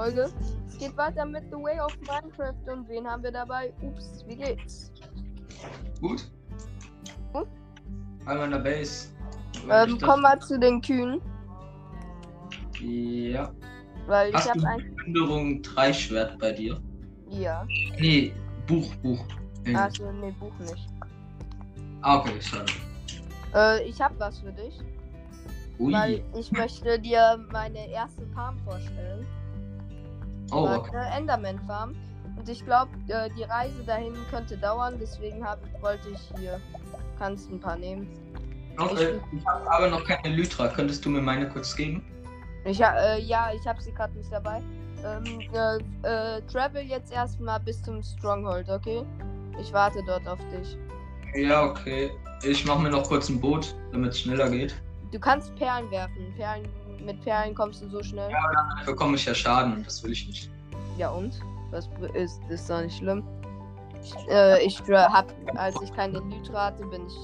Folge. Es geht weiter mit The Way of Minecraft und wen haben wir dabei? Ups, wie geht's? Gut. Gut. Einmal in der Base. Ähm, komm mal zu den Kühen, Ja. weil ich Hast habe du ein. Plünderung 3 Schwert bei dir? Ja. Nee, Buch, Buch. Nee. Also, nee, Buch nicht. Ah, okay, schade. Äh, ich habe was für dich, Ui. weil ich möchte dir meine erste Farm vorstellen. Oh, Äh, okay. Eine Enderman Farm. Und ich glaube, äh, die Reise dahin könnte dauern, deswegen hab, wollte ich hier. Kannst ein paar nehmen. okay. Ich habe aber noch keine Lytra. Könntest du mir meine kurz geben? Ich äh, ja, ich habe sie gerade nicht dabei. Ähm, äh, äh, travel jetzt erstmal bis zum Stronghold, okay? Ich warte dort auf dich. Ja, okay. Ich mache mir noch kurz ein Boot, damit es schneller geht. Du kannst Perlen werfen. Perlen, mit Perlen kommst du so schnell. Dann bekomme ich ja Schaden und das will ich nicht. Ja und? Was ist, ist doch nicht schlimm. Ich, äh, ich hab, als ich keine Lytra hatte, bin ich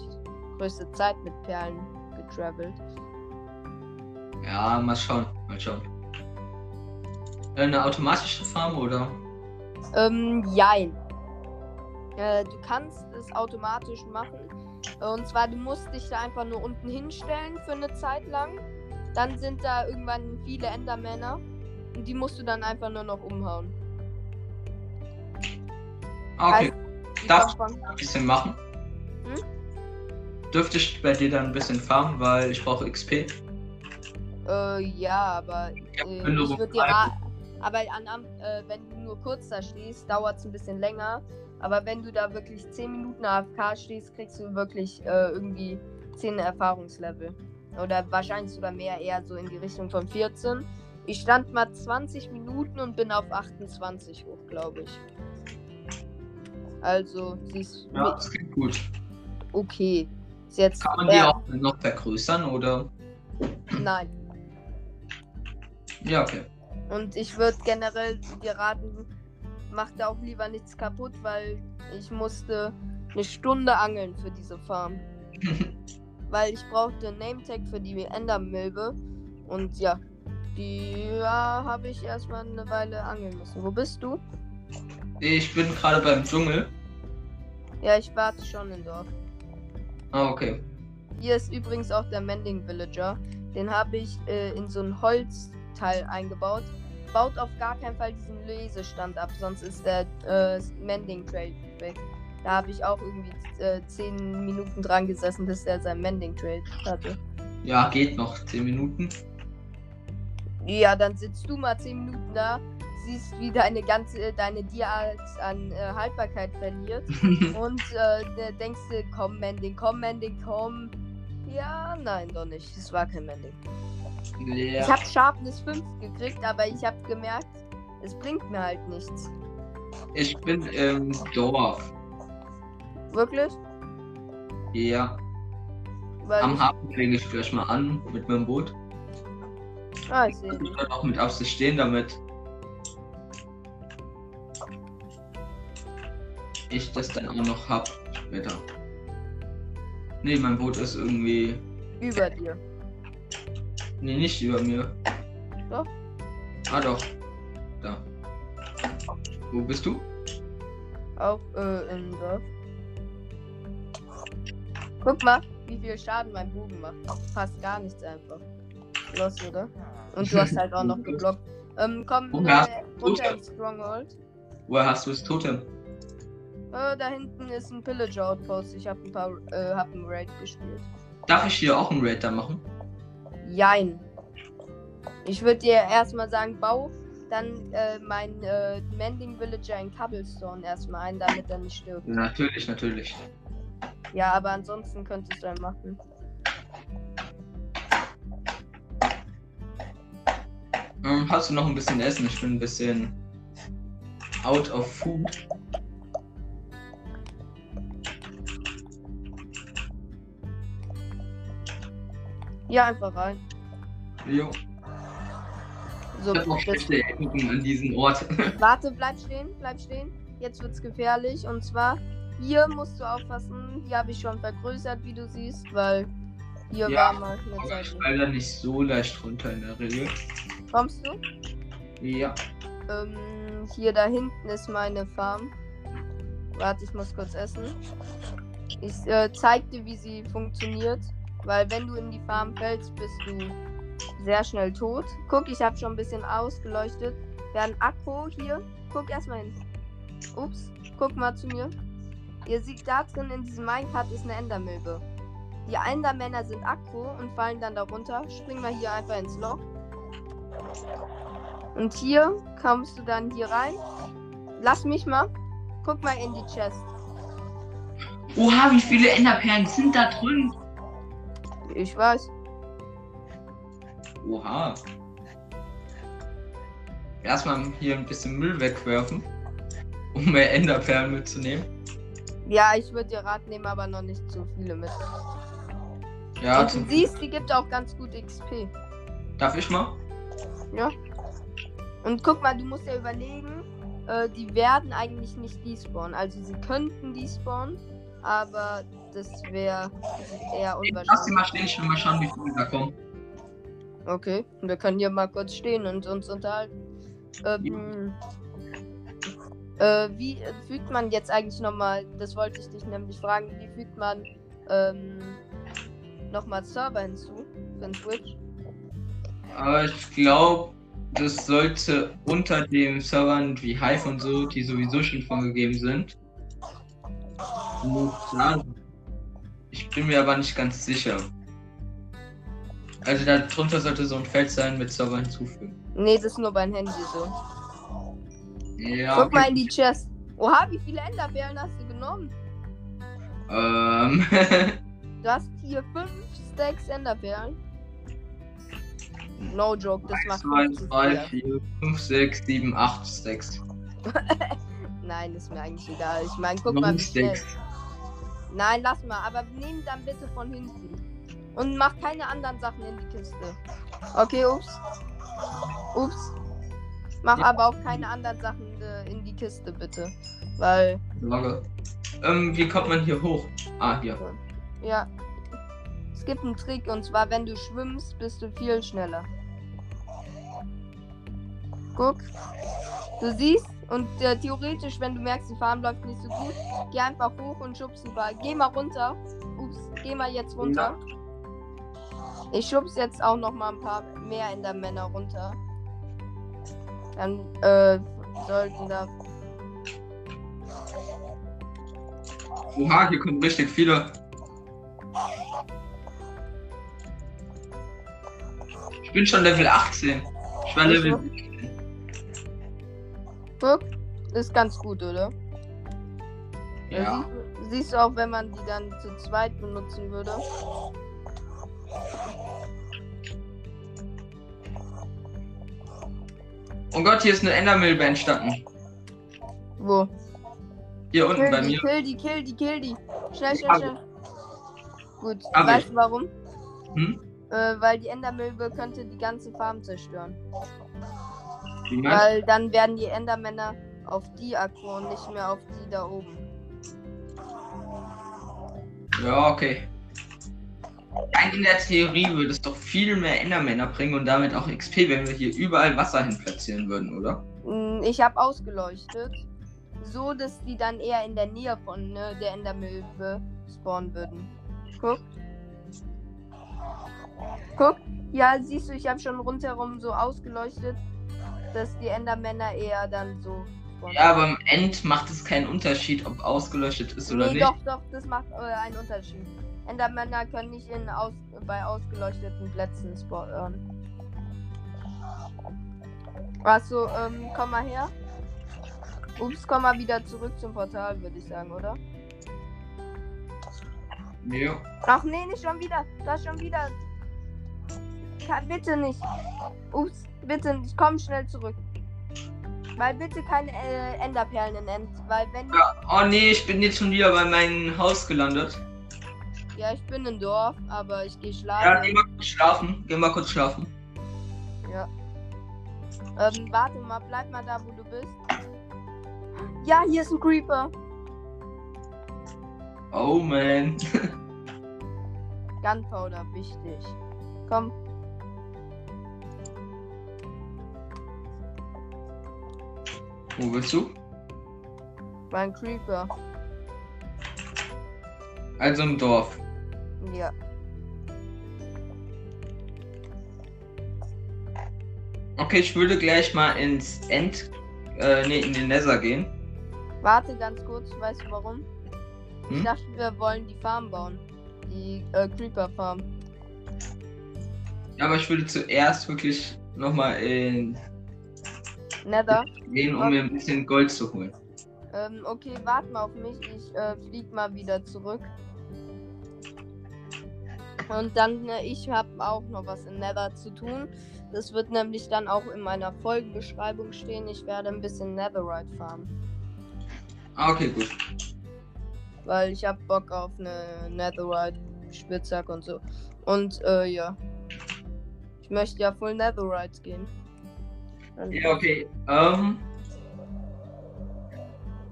größte Zeit mit Perlen getravelt. Ja, mal schauen. Mal schauen. Eine automatische Farm oder? Ähm, jein. Äh, du kannst es automatisch machen. Und zwar, du musst dich da einfach nur unten hinstellen für eine Zeit lang. Dann sind da irgendwann viele Endermänner. Und die musst du dann einfach nur noch umhauen. Okay, Die Darf von- ein bisschen machen. Hm? Dürfte ich bei dir dann ein bisschen farmen, weil ich brauche XP. Äh, ja, aber Ich äh, ich würde dir aber an, äh, wenn du nur kurz da stehst, dauert es ein bisschen länger. Aber wenn du da wirklich 10 Minuten AFK stehst, kriegst du wirklich äh, irgendwie 10 Erfahrungslevel. Oder wahrscheinlich sogar mehr, eher so in die Richtung von 14. Ich stand mal 20 Minuten und bin auf 28 hoch, glaube ich. Also, sie ist Ja, das klingt gut. okay. Ist jetzt. Kann man die auch noch vergrößern oder? Nein. Ja, okay. Und ich würde generell dir raten, mach da auch lieber nichts kaputt, weil ich musste eine Stunde angeln für diese Farm. weil ich brauchte einen Nametag für die Endermilbe. Und ja, die ja, habe ich erstmal eine Weile angeln müssen. Wo bist du? Ich bin gerade beim Dschungel. Ja, ich warte schon im Dorf. Ah, okay. Hier ist übrigens auch der Mending Villager. Den habe ich äh, in so ein Holzteil eingebaut. Baut auf gar keinen Fall diesen Lesestand ab, sonst ist der äh, Mending Trail weg. Da habe ich auch irgendwie äh, 10 Minuten dran gesessen, bis er sein Mending Trail hatte. Ja, geht noch. 10 Minuten. Ja, dann sitzt du mal 10 Minuten da, siehst, wie deine ganze, deine Dia an äh, Haltbarkeit verliert. Und äh, denkst du, komm, Mending, komm, Mending, komm. Ja, nein, doch nicht. Es war kein Mending. Ich Ja. habe Sharpness 5 gekriegt, aber ich habe gemerkt, es bringt mir halt nichts. Ich bin im Dorf. Wirklich? Ja. Weil Am Hafen lege ich gleich mal an mit meinem Boot. ah, ich sehe. Ich kann auch mit Absicht stehen, damit ich das dann auch noch hab später. Nee, mein Boot ist irgendwie. Über dir. Nee, nicht über mir. Doch. Ah doch. Da. Wo bist du? Auch äh, im Dorf. Guck mal, wie viel Schaden mein Bogen macht. Fast gar nichts einfach. Los, oder? Und du hast halt auch noch geblockt. Ähm, komm, Woher äh, runter ins Stronghold. Woher hast du das Totem? Äh, da hinten ist ein Pillager Outpost. Ich habe ein paar, äh, hab ein Raid gespielt. Darf ich hier auch einen Raid da machen? Jein. Ich würde dir erstmal sagen, bau dann äh, mein äh, Mending Villager in Cobblestone erstmal ein, damit er nicht stirbt. Natürlich, natürlich. Ja, aber ansonsten könntest du einen machen. Ähm, hast du noch ein bisschen Essen? Ich bin ein bisschen out of food. Ja, einfach rein. Jo. So, Ich noch das, schlechte Erinnerungen an diesen Ort. warte, bleib stehen, bleib stehen. Jetzt wird's gefährlich. Und zwar, hier musst du aufpassen. Hier habe ich schon vergrößert, wie du siehst, weil hier Ja, war mal eine Zeit. ich fall da nicht so leicht runter in der Regel. Kommst du? Ja. Ähm, hier da hinten ist meine Farm. Warte, ich muss kurz essen. Ich äh, zeig dir, wie sie funktioniert. Weil wenn du in die Farm fällst, bist du sehr schnell tot. Guck, ich habe schon ein bisschen ausgeleuchtet. Wir haben Akku hier. Guck erstmal hin. Ups, guck mal zu mir. Ihr seht da drin in diesem Minecart ist eine Endermilbe. Die Endermänner sind Akku und fallen dann darunter. Spring mal hier einfach ins Loch. Und hier kommst du dann hier rein. Lass mich mal. Guck mal in die Chest. Oha, wie viele Enderperlen sind da drin? Ich weiß. Oha. Erstmal hier ein bisschen Müll wegwerfen, um mehr Enderperlen mitzunehmen. Ja, ich würde dir Rat nehmen, aber noch nicht zu viele mit. Ja, Und du siehst, die gibt auch ganz gut XP. darf ich mal? Ja. Und guck mal, du musst ja überlegen, äh, die werden eigentlich nicht despawnen. Also sie könnten despawnen, aber das wäre eher Lass sie unwahrscheinlich. mal stehen, ich will mal schauen, wie viele da kommen. Okay, wir können hier mal kurz stehen und uns unterhalten. Ähm, äh, wie äh, fügt man jetzt eigentlich nochmal, das wollte ich dich nämlich fragen, wie fügt man ähm, nochmal Server hinzu für den Switch? Aber ich glaube, das sollte unter den Servern wie Hive und so, die sowieso schon vorgegeben sind. Ich bin mir aber nicht ganz sicher. Also darunter sollte so ein Feld sein mit Server hinzufügen. Nee, das ist nur beim Handy so. Ja. Guck mal Okay. in die Chest. Oha, wie viele Enderperlen hast du genommen? Ähm. Du hast hier 5 Stacks Enderperlen. No joke, das macht 2, 50 3, wieder. 4, 5, 6, 7, 8 Stacks. Nein, ist mir eigentlich egal. Ich meine, guck mal, 9 wie schnell. Nein, lass mal, aber nimm dann bitte von hinten. Und mach keine anderen Sachen in die Kiste. Okay, ups. Ups. Mach Ja. aber auch keine anderen Sachen äh, in die Kiste, bitte. Weil, Sorge. Ähm, wie kommt man hier hoch? Ah, hier. ja. Es gibt einen Trick und zwar, wenn du schwimmst, bist du viel schneller. Guck. Du siehst und äh, theoretisch, wenn du merkst, die Farm läuft nicht so gut, geh einfach hoch und schubst ein paar. Geh mal runter. Ups, geh mal jetzt runter. Ich schubs jetzt auch noch mal ein paar mehr in der Männer runter. Dann äh, sollten da. Oha, hier kommen richtig viele. Ich bin schon Level 18. Ich war Level. auch. Guck, ist ganz gut, oder? Ja. Siehst du auch, wenn man die dann zu zweit benutzen würde? Oh Gott, hier ist eine Endermilbe entstanden. Wo? Hier unten Kill bei die, mir. kill die, kill die, kill die. Schnell, schnell, schnell. Gut, Hab weißt ich. du warum? Hm? Äh, weil die Endermilbe könnte die ganze Farm zerstören. Wie meinst Weil dann werden die Endermänner auf die Akku und nicht mehr auf die da oben. Ja, okay. In der Theorie würde es doch viel mehr Endermänner bringen und damit auch XP, wenn wir hier überall Wasser hin platzieren würden, oder? Mm, Ich habe ausgeleuchtet, so dass die dann eher in der Nähe von ne, der Endermilbe spawnen würden. Guck. Guck. Ja, siehst du, ich habe schon rundherum so ausgeleuchtet, dass die Endermänner eher dann so spawnen. Ja, aber im End macht es keinen Unterschied, ob ausgeleuchtet ist oder nee, nicht. doch, doch, das macht äh, einen Unterschied. Endermänner können nicht in aus bei ausgeleuchteten Plätzen spawnen. Achso, ähm, komm mal her. Ups, komm mal wieder zurück zum Portal, würde ich sagen, oder? Ja. Ach nee, nicht schon wieder. Das schon wieder. Ja, bitte nicht. Ups, bitte nicht. Komm schnell zurück. Weil bitte keine äh, Enderperlen in End. Weil wenn. ja. Oh nee, ich bin jetzt schon wieder bei meinem Haus gelandet. Ja, ich bin im Dorf, aber ich gehe Ja, schlafen. geh mal kurz schlafen. Geh mal kurz schlafen. Ja. Ähm, warte mal, bleib mal da, wo du bist. Ja, hier ist ein Creeper. Oh man. Gunpowder, wichtig. Komm. Wo willst du? Mein Creeper. Also im Dorf. Ja. Okay, ich würde gleich mal ins End. Äh, nee, in den Nether gehen. Warte ganz kurz, weißt du warum? Ich Hm? dachte, wir wollen die Farm bauen. Die äh, Creeper Farm. Ja, aber ich würde zuerst wirklich nochmal in Nether. gehen, um mir ein bisschen Gold zu holen. Ähm, okay, warte mal auf mich. Ich äh, flieg mal wieder zurück. Und dann, äh, ich habe auch noch was in Nether zu tun. Das wird nämlich dann auch in meiner Folgenbeschreibung stehen. Ich werde ein bisschen Netherite farmen. Ah, okay, gut. Weil ich habe Bock auf eine Netherite Spitzhack und so. Und äh, ja. Ich möchte ja voll Netherite gehen. Dann- Ja, okay. Ähm.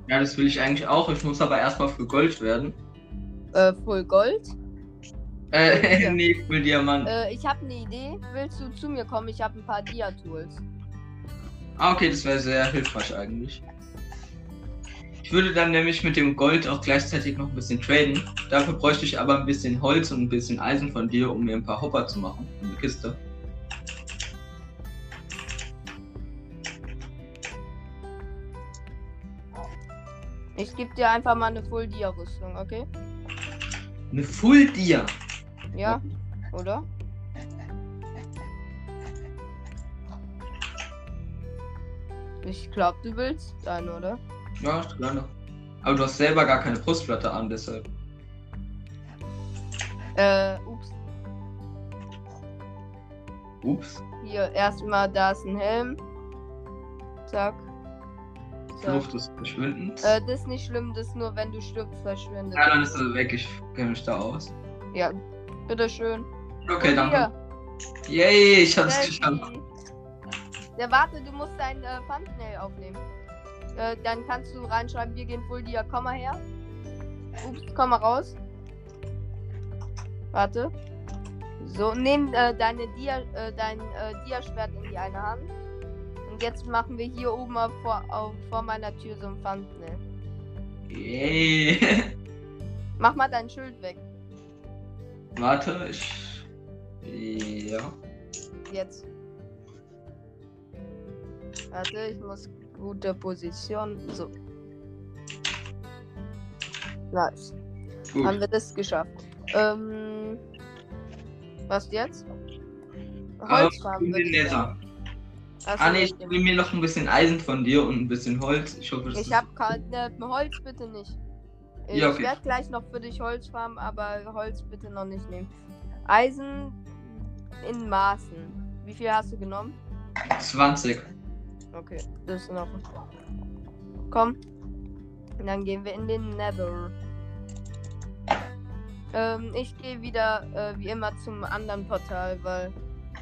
Ja, das will ich eigentlich auch. Ich muss aber erstmal für Gold werden. Äh, voll Gold. Äh, Ja. nee, für Diamant. Äh, ich habe eine Idee. Willst du zu mir kommen? Ich habe ein paar Dia-Tools. Ah, okay, das wäre sehr hilfreich eigentlich. Ich würde dann nämlich mit dem Gold auch gleichzeitig noch ein bisschen traden. Dafür bräuchte ich aber ein bisschen Holz und ein bisschen Eisen von dir, um mir ein paar Hopper zu machen. In die Kiste. Ich gebe dir einfach mal eine Full Dia-Rüstung, okay? Eine Full Dia. Ja? Oder? Ich glaube, du willst eine, oder? Ja, gerne. Aber du hast selber gar keine Brustplatte an, deshalb. Äh, ups. Ups. Hier, erstmal, da ist ein Helm. Zack. Zack. Des Verschwindens. Äh, das ist nicht schlimm, das ist nur, wenn du stirbst, verschwindet. ja, dann ist er weg. Ich kenne mich da aus. Ja, bitteschön. Okay, Und danke. hier, Yay, ich hab's Selfie. geschafft. Ja, warte, du musst dein äh, Thumbnail aufnehmen. Äh, dann kannst du reinschreiben, wir gehen Full Dia, komm mal her. Ups, komm mal raus. Warte. So, nimm äh, deine Dia, äh, dein äh, Dia-Schwert in die eine Hand. Und jetzt machen wir hier oben auf, vor, auf, vor meiner Tür so ein Thumbnail. Yay. Mach mal dein Schild weg. Warte, ich. Ja. Jetzt. Warte, ich muss gute Position. So. Nice. Gut. Haben wir das geschafft. Ähm, was jetzt? Holzfarben. ich Nether. Achso, Ah ne, ich will mir noch ein bisschen Eisen von dir und ein bisschen Holz. Ich hoffe, das Ich ist- hab keine Holz bitte nicht. Ich Ja, okay. werde gleich noch für dich Holz farmen, aber Holz bitte noch nicht nehmen. Eisen in Maßen. Wie viel hast du genommen? 20. Okay, das ist noch. Komm. Und dann gehen wir in den Nether. Ähm, ich gehe wieder äh, wie immer zum anderen Portal, weil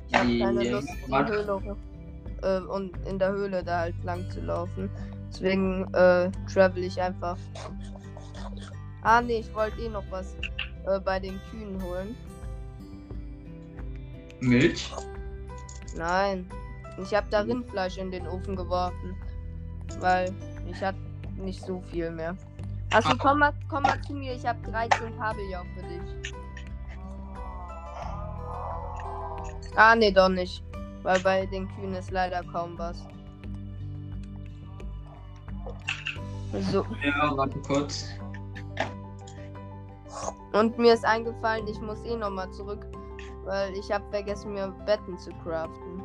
ich habe keine Lust, die. Höhle äh, und in der Höhle da halt lang zu laufen. Deswegen äh, travel ich einfach. Ah nee, ich wollte eh noch was äh, bei den Kühen holen. Milch. Nein. Ich habe da Rindfleisch in den Ofen geworfen. Weil ich hatte nicht so viel mehr. Also Ah. komm mal, komm mal zu mir, ich habe 13 Kabeljau für dich. Ah, nee, doch nicht. Weil bei den Kühen ist leider kaum was. So, Ja, warte kurz. Und mir ist eingefallen, ich muss eh nochmal zurück. Weil ich habe vergessen, mir Betten zu craften.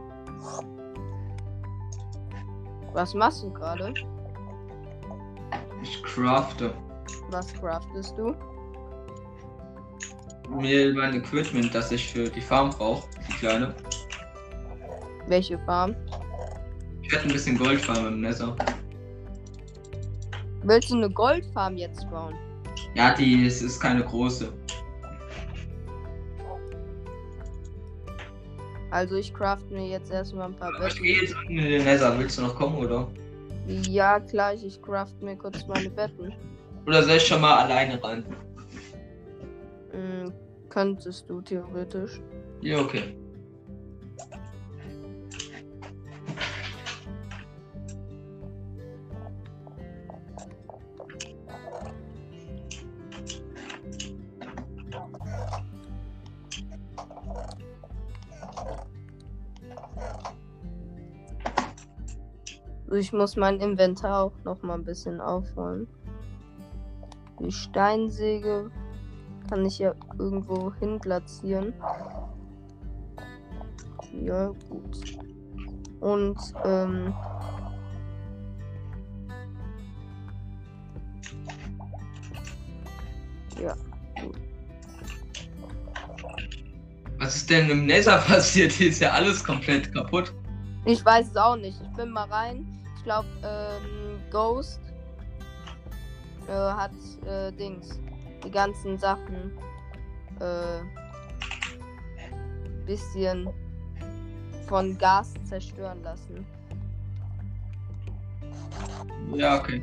Was machst du gerade? Ich crafte Was craftest du? mir mein Equipment, das ich für die Farm brauche. Die kleine. Welche Farm? Ich werde ein bisschen Gold farmen im Nether. Willst du eine Goldfarm jetzt bauen? Ja, die es ist keine große. Also ich craft mir jetzt erstmal ein paar Aber ich Betten. gehe jetzt unten in den Nether. Willst du noch kommen, oder? Ja, gleich, ich craft mir kurz meine Betten. Oder soll ich schon mal alleine rein? Hm, könntest du theoretisch. Ja, okay. Ich muss mein Inventar auch noch mal ein bisschen aufräumen. Die Steinsäge kann ich ja irgendwo hin platzieren. Ja, gut. Und, ähm. Ja. Was ist denn im Nether passiert? Hier ist ja alles komplett kaputt. Ich weiß es auch nicht. Ich bin mal rein. Ich glaube, ähm, Ghost äh, hat äh, Dings. Die ganzen Sachen äh, bisschen von Gas zerstören lassen. Ja, okay.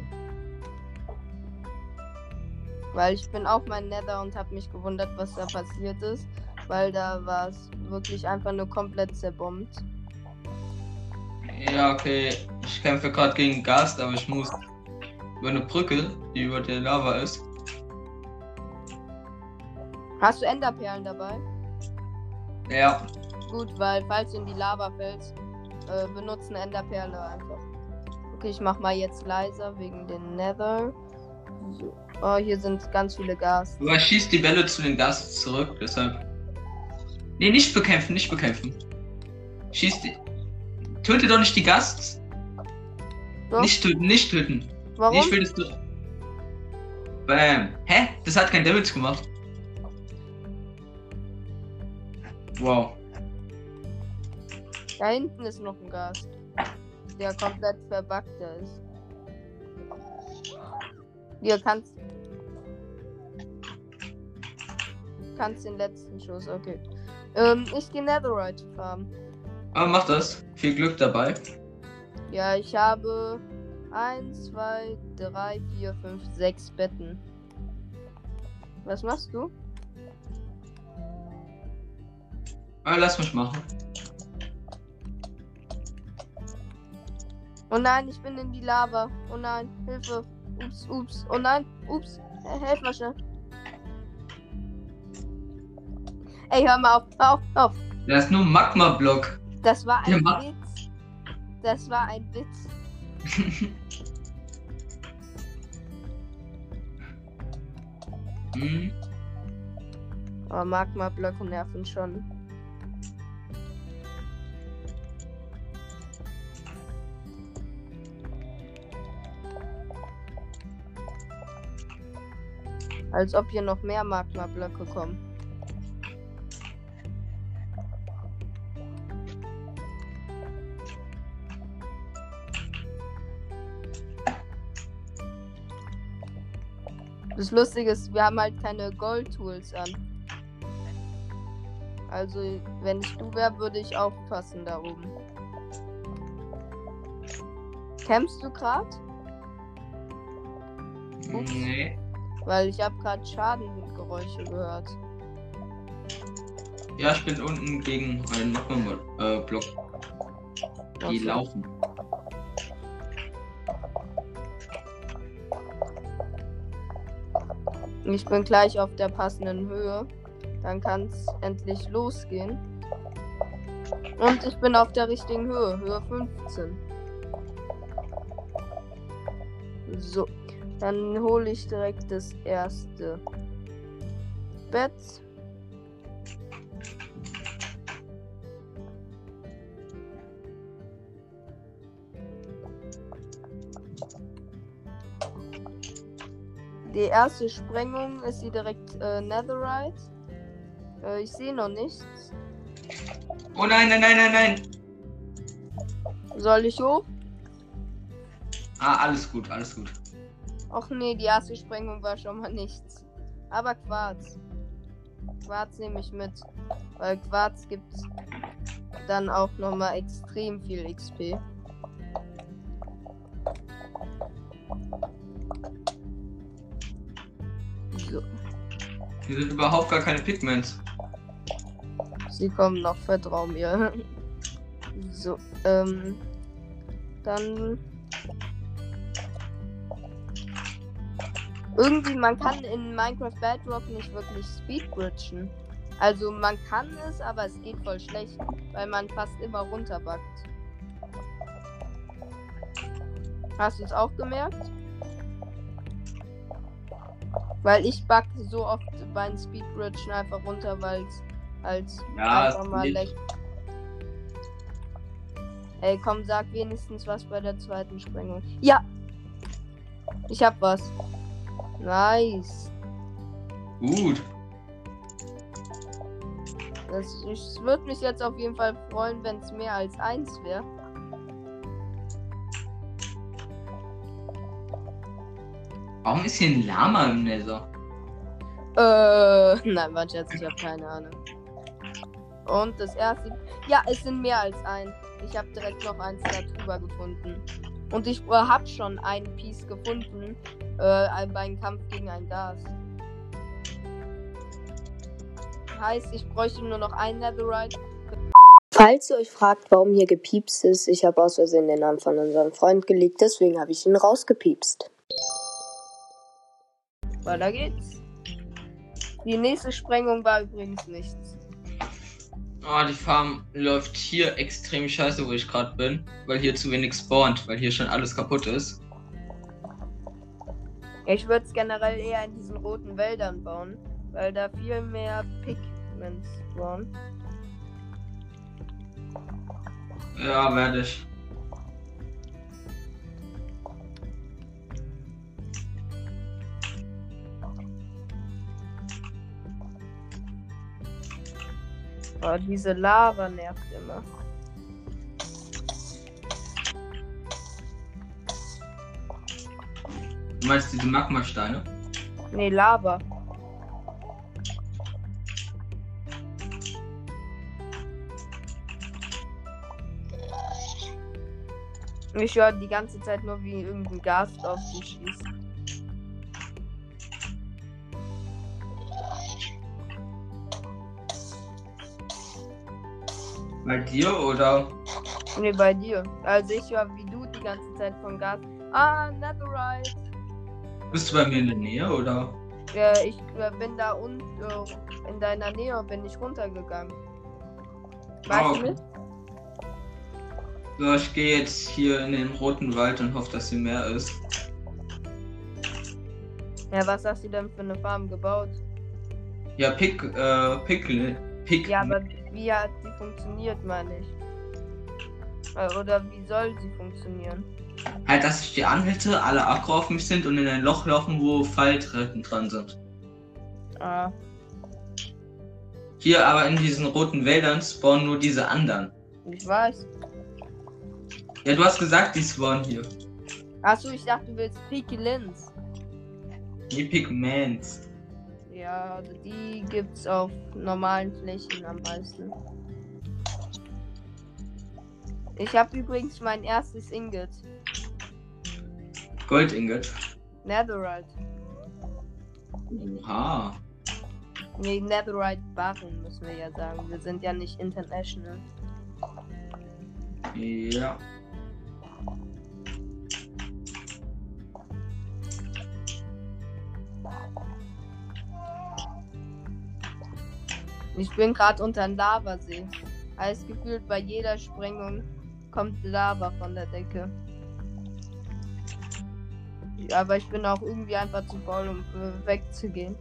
Weil ich bin auch mein Nether und habe mich gewundert, was da passiert ist. Weil da war es wirklich einfach nur komplett zerbombt. Ja, okay. Ich kämpfe gerade gegen Gast, aber ich muss über eine Brücke, die über der Lava ist. Hast du Enderperlen dabei? Ja. Gut, weil falls du in die Lava fällst, äh, benutzen Enderperle einfach. Okay, ich mach mal jetzt leiser wegen den Nether. So. Oh, hier sind ganz viele Gas. Aber schießt die Bälle zu den Gas zurück, deshalb. Nee, nicht bekämpfen, nicht bekämpfen. Schießt die. Töte doch nicht die Gasts. Doch. Nicht töten, nicht töten. Warum? Ich will das doch. Bam. Hä? Das hat kein Damage gemacht. Wow. Da hinten ist noch ein Gas. Der komplett verbuggt ist. Hier kannst. Kannst den letzten Schuss, okay. Ähm, ich gehe Netherite farmen. Aber mach das. Viel Glück dabei. Ja, ich habe 1, 2, 3, 4, 5, 6 Betten. Was machst du? Aber lass mich machen. Oh nein, ich bin in die Lava. Oh nein, Hilfe. Ups, ups. Oh nein, ups. Helf mal schnell. Ey, hör mal auf, hör auf, hör auf. Da ist nur Magma-Block. Das war Ja, ein ma- Witz. Das war ein Witz. hm. Aber Magma-Blöcke nerven schon. Als ob hier noch mehr Magma-Blöcke kommen. Das Lustige ist, wir haben halt keine Gold-Tools an. Also, wenn ich du wäre, würde ich aufpassen da oben. Campst du gerade? Nee. Weil ich habe gerade Schadengeräusche gehört. Ja, ich bin unten gegen einen Magma-Block. Die Okay. laufen. Ich bin gleich auf der passenden Höhe. Dann kann es endlich losgehen. Und ich bin auf der richtigen Höhe, Höhe 15. So, dann hole ich direkt das erste Bett. Die erste Sprengung ist hier direkt äh, Netherite. Äh, ich sehe noch nichts. Oh nein, nein, nein, nein, nein. Soll ich hoch? Ah, alles gut, alles gut. Och nee, die erste Sprengung war schon mal nichts. Aber Quarz. Quarz nehme ich mit. Weil Quarz gibt dann auch nochmal extrem viel XP. So, Hier sind überhaupt gar keine Pigments. sie kommen noch, vertrau mir. So, ähm. Dann. Irgendwie, man kann in Minecraft Bedrock nicht wirklich speedbridgen. Also man kann es, aber es geht voll schlecht, weil man fast immer runterbackt. Hast du es auch gemerkt? Weil ich backe so oft beim Speedbridge einfach runter, weil es als Ja, einfach mal leckt. Ey, komm, sag wenigstens was bei der zweiten Sprengung. Ja! Ich hab was. Nice. Gut. Das, es würde mich jetzt auf jeden Fall freuen, wenn es mehr als eins wäre. Warum ist hier ein Lama im Nether? Äh, nein, warte jetzt, ich habe keine Ahnung. Und das erste. Ja, es sind mehr als ein. Ich habe direkt noch eins darüber gefunden. Und ich äh, habe schon ein Piece gefunden äh, beim Kampf gegen ein Gas. Heißt, ich bräuchte nur noch ein Netherite. Falls ihr euch fragt, warum hier gepiepst ist, ich habe aus Versehen den Namen von unserem Freund gelegt, deswegen habe ich ihn rausgepiepst. Weiter geht's. Die nächste Sprengung war übrigens nichts. Oh, die Farm läuft hier extrem scheiße, wo ich gerade bin, weil hier zu wenig spawnt, weil hier schon alles kaputt ist. Ich würde es generell eher in diesen roten Wäldern bauen, weil da viel mehr Pigments spawnen. Ja, werde ich. Aber diese Lava nervt immer. Du meinst diese Magmasteine? Nee, Lava. Ich höre die ganze Zeit nur, wie irgendein Gas auf die schießt. Bei dir oder? Nee, bei dir. Also ich höre, wie du die ganze Zeit von Gas. Ah, Netherite. Bist du bei mir in der Nähe oder? Äh, ich äh, bin da und äh, in deiner Nähe bin ich runtergegangen. Weißt Oh. du mit? So, ich gehe jetzt hier in den roten Wald und hoffe, dass hier mehr ist. Ja, was hast du denn für eine Farm gebaut? Ja, Pick, äh, Pickle. Pick. Ja, aber wie hat sie funktioniert, meine ich? Äh, Oder wie soll sie funktionieren? Halt, dass ich die anhalte, alle Akku auf mich sind und in ein Loch laufen, wo Falltreppen dran sind. Ah, Hier aber in diesen roten Wäldern spawnen nur diese anderen. ich weiß. Ja, du hast gesagt, die spawnen hier. Achso, ich dachte, du willst Pikelins. Die Pigments. Ja, also die gibt's auf normalen Flächen am meisten. Ich habe übrigens mein erstes Ingot. Gold Ingot. Netherite. Oha. Nee, Netherite Barren müssen wir ja sagen. Wir sind ja nicht international. Ja. Ich bin gerade unter einem Lavasee. Heißt gefühlt bei jeder Sprengung kommt Lava von der Decke. Aber ich bin auch irgendwie einfach zu faul, um äh, wegzugehen.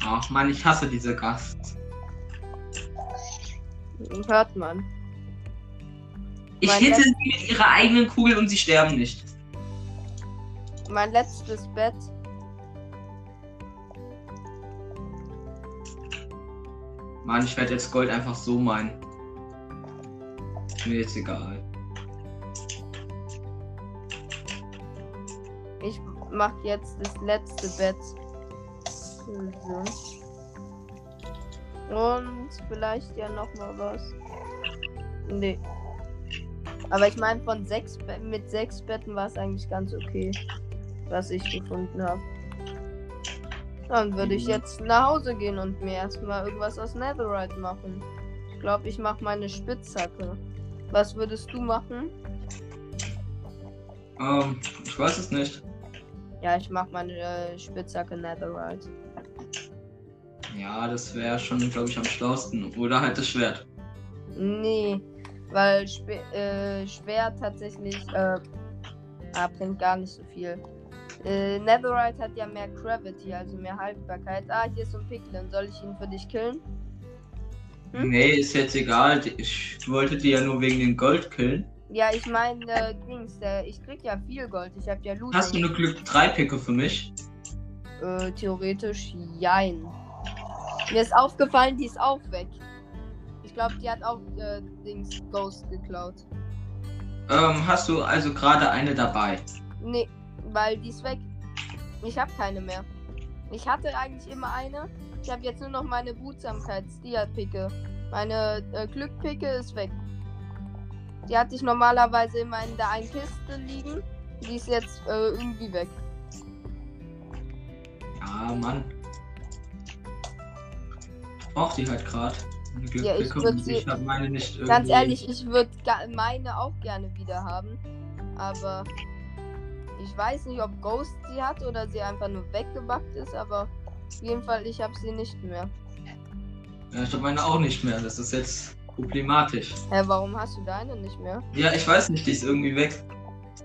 Ach man, ich hasse diese Hört man. Ich Mein hitte sie mit ihrer eigenen Kugel und sie sterben nicht. Mein letztes Bett. Mann, ich werde jetzt Gold einfach so meinen. Mir jetzt egal. Ich mach jetzt das letzte Bett. So. Und vielleicht ja noch mal was. Nee. Aber ich meine, von sechs Be mit sechs Betten war es eigentlich ganz okay, was ich gefunden habe. Dann würde ich Mhm. jetzt nach Hause gehen und mir erstmal irgendwas aus Netherite machen. Ich glaube, ich mache meine Spitzhacke. Was würdest du machen? Ähm, ich weiß es nicht. Ja, ich mach meine äh, Spitzhacke Netherite. Ja, das wäre schon, glaube ich, am schlausten. Oder halt das Schwert. Nee, weil Spe äh, Schwert tatsächlich äh, ah, bringt gar nicht so viel. Äh, Netherite hat ja mehr Gravity, also mehr Haltbarkeit. Ah, hier ist so ein Piglin. Soll ich ihn für dich killen? Hm? Nee, ist jetzt egal. Ich wollte die ja nur wegen dem Gold killen. Ja, ich meine, äh, Dings, äh, ich krieg ja viel Gold. Ich hab ja Loot. Hast du eine Glück 3 Picke für mich? Äh, theoretisch, jein. Mir ist aufgefallen, die ist auch weg. Ich glaube, die hat auch äh, Dings Ghost geklaut. Ähm, hast du also gerade eine dabei? Nee, weil die ist weg. Ich habe keine mehr. Ich hatte eigentlich immer eine. Ich habe jetzt nur noch meine Behutsamkeits-Dia-Picke. Meine äh, Glückpicke ist weg. Die hatte ich normalerweise immer in der einen Kiste liegen. Die ist jetzt äh, irgendwie weg. Ja, Mann. Braucht die halt gerade. Ja, ich ich habe meine nicht irgendwie. Ganz ehrlich, ich würde meine auch gerne wieder haben. Aber ich weiß nicht, ob Ghost sie hat oder sie einfach nur weggebackt ist. Aber auf jeden Fall, ich habe sie nicht mehr. Ja, ich habe meine auch nicht mehr. Das ist jetzt problematisch. Hä, warum hast du deine nicht mehr? Ja, ich weiß nicht, die ist irgendwie weg.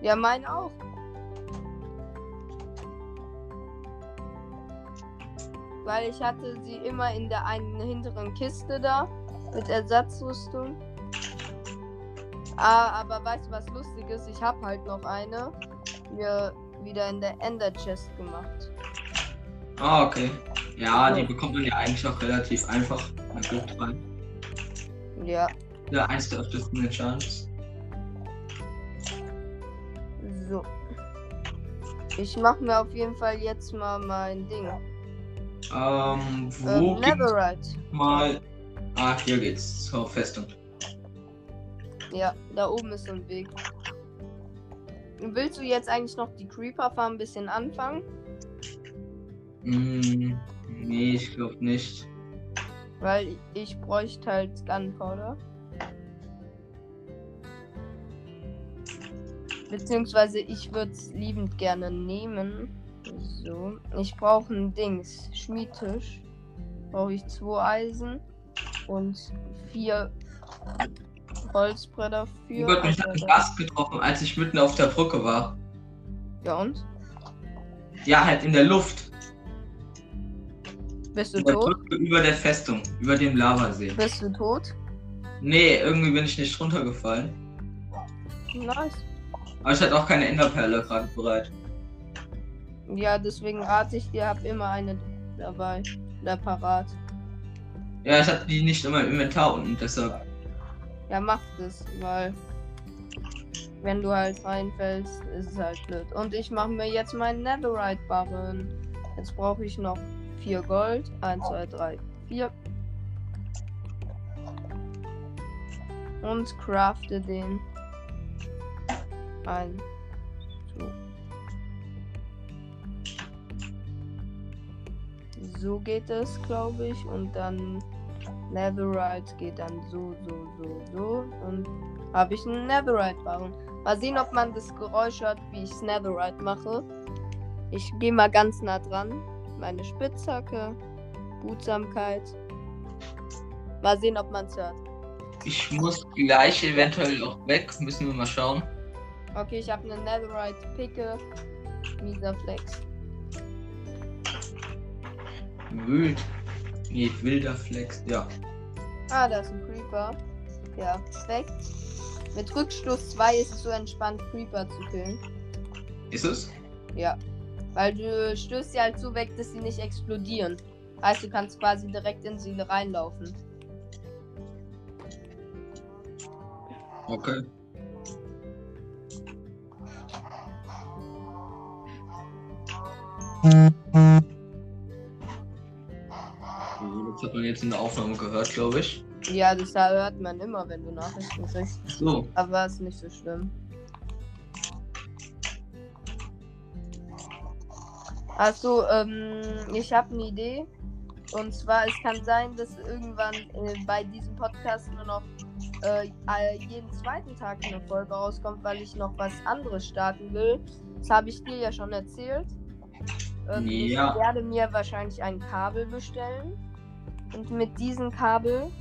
Ja, meine auch. Weil ich hatte sie immer in der einen hinteren Kiste da mit Ersatzrüstung. Ah, aber weißt du was lustig ist? Ich habe halt noch eine mir wieder in der Ender Chest gemacht. Ah, okay. Ja, Ja. die bekommt man ja eigentlich auch relativ einfach. Na gut, rein. Ja, Ja, eins der öftesten Chance. so. Ich mache mir auf jeden Fall jetzt mal mein Ding. Ähm, wo geht's Netherite. mal. Ah, hier geht's zur Festung. Ja, da oben ist so ein Weg. Willst du jetzt eigentlich noch die Creeper Farm ein bisschen anfangen? Hm, nee, ich glaube nicht. Weil ich bräuchte halt Gunpowder. Beziehungsweise ich würde es liebend gerne nehmen. So. Ich brauche ein Dings. Schmiedtisch. Brauche ich zwei Eisen und vier Holzbretter für. Oh Gott, mich hat ein Gast getroffen, als ich mitten auf der Brücke war. ja und? Ja, halt in der Luft. Bist du der tot? Brücke über der Festung, über dem Lavasee. Bist du tot? Nee, irgendwie bin ich nicht runtergefallen. Nice. Aber ich hatte auch keine Enderperle gerade bereit. Ja, deswegen rate ich dir, hab immer eine dabei. Oder parat. Ja, ich hatte die nicht in meinem Inventar unten, deshalb. Ja, mach das, weil wenn du halt reinfällst, ist es halt blöd. Und ich mache mir jetzt meinen Netherite Barren. Jetzt brauche ich noch vier Gold. 1, 2, 3, 4. Und crafte den. Ein. So. So geht es, glaube ich. Und dann Netherite geht dann so, so, so, so. Und habe ich einen Netherite-Barren. Mal sehen, ob man das Geräusch hört, wie ich Netherite mache. Ich gehe mal ganz nah dran. Meine Spitzhacke, Behutsamkeit. Mal sehen, ob man es hört. Ich muss gleich eventuell auch weg, müssen wir mal schauen. Okay, ich habe eine Netherite-Picke. Mieser Flex. Wild. Nee, wilder Flex. Ja. Ah, da ist ein Creeper. Ja, perfekt. Mit Rückstoß 2 ist es so entspannt, Creeper zu killen. Ist es? Ja. Weil du stößt sie halt so weg, dass sie nicht explodieren. Heißt, du kannst quasi direkt in sie reinlaufen. Okay. Hat man jetzt in der Aufnahme gehört, glaube ich. Ja, das hört man immer, wenn du Nachrichten kriegst. So. Aber ist nicht so schlimm. Also, ähm, ich habe eine Idee. Und zwar, es kann sein, dass irgendwann äh, bei diesem Podcast nur noch äh, jeden zweiten Tag eine Folge rauskommt, weil ich noch was anderes starten will. Das habe ich dir ja schon erzählt. Ähm, Ja. Ich werde mir wahrscheinlich ein Kabel bestellen. Und mit diesem Kabel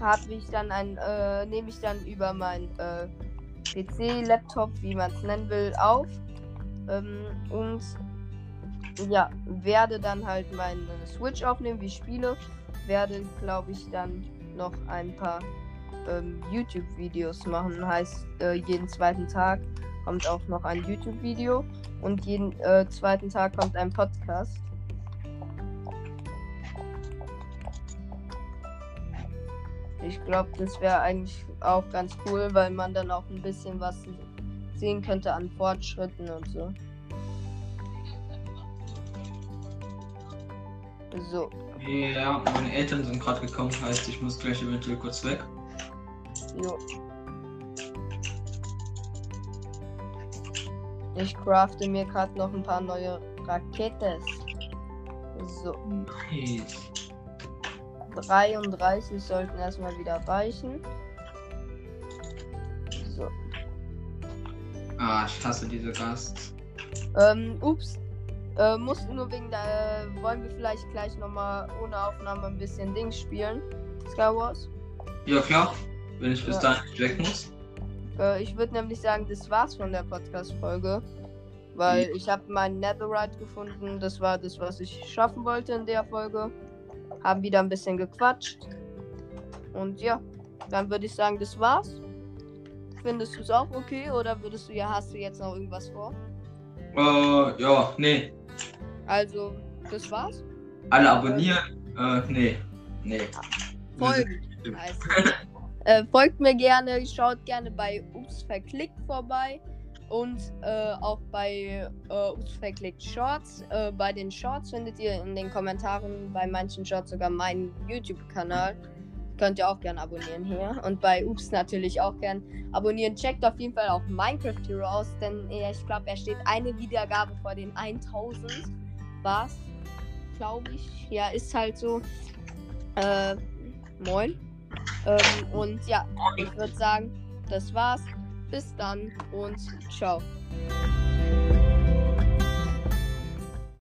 habe ich dann ein, äh, nehme ich dann über mein äh, PC, Laptop, wie man es nennen will, auf. Ähm, und ja, werde dann halt meine Switch aufnehmen, wie ich spiele. Werde, glaube ich, dann noch ein paar ähm, YouTube-Videos machen. Heißt, äh, jeden zweiten Tag kommt auch noch ein YouTube-Video und jeden äh, zweiten Tag kommt ein Podcast. Ich glaube, das wäre eigentlich auch ganz cool, weil man dann auch ein bisschen was sehen könnte an Fortschritten und so. So, Ja, meine Eltern sind gerade gekommen, heißt, ich muss gleich eventuell kurz weg. jo. Ich crafte mir gerade noch ein paar neue Raketes. So, Nice. 33 sollten erstmal wieder reichen. So. Ah, ich hasse diese Gast. Ähm, ups. Äh, mussten nur wegen der. Äh, wollen wir vielleicht gleich nochmal ohne Aufnahme ein bisschen Dings spielen? Skywars? Ja, klar. Wenn ich bis Ja. dahin nicht weg muss. Äh, ich würde nämlich sagen, das war's von der Podcast-Folge. Weil ich habe meinen Netherite gefunden. Das war das, was ich schaffen wollte in der Folge. Haben wieder ein bisschen gequatscht. Und ja, dann würde ich sagen, das war's. Findest du es auch okay oder würdest du ja, hast du jetzt noch irgendwas vor? Äh, ja, nee. Also, das war's. Alle abonnieren. Äh, nee. Nee. Folgen. es. äh, folgt mir gerne, schaut gerne bei Ups Verklickt vorbei und äh, auch bei äh, Ups Verklickt Shorts. Äh, bei den Shorts findet ihr in den Kommentaren bei manchen Shorts sogar meinen YouTube-Kanal. Könnt ihr auch gerne abonnieren hier. Und bei Ups natürlich auch gern abonnieren. Checkt auf jeden Fall auch Minecraft Hero aus, denn ich glaube, er steht eine Wiedergabe vor den 1000. Was? Glaube ich. Ja, ist halt so. Äh, moin. Ähm, und ja, ich würde sagen, das war's. Bis dann und ciao.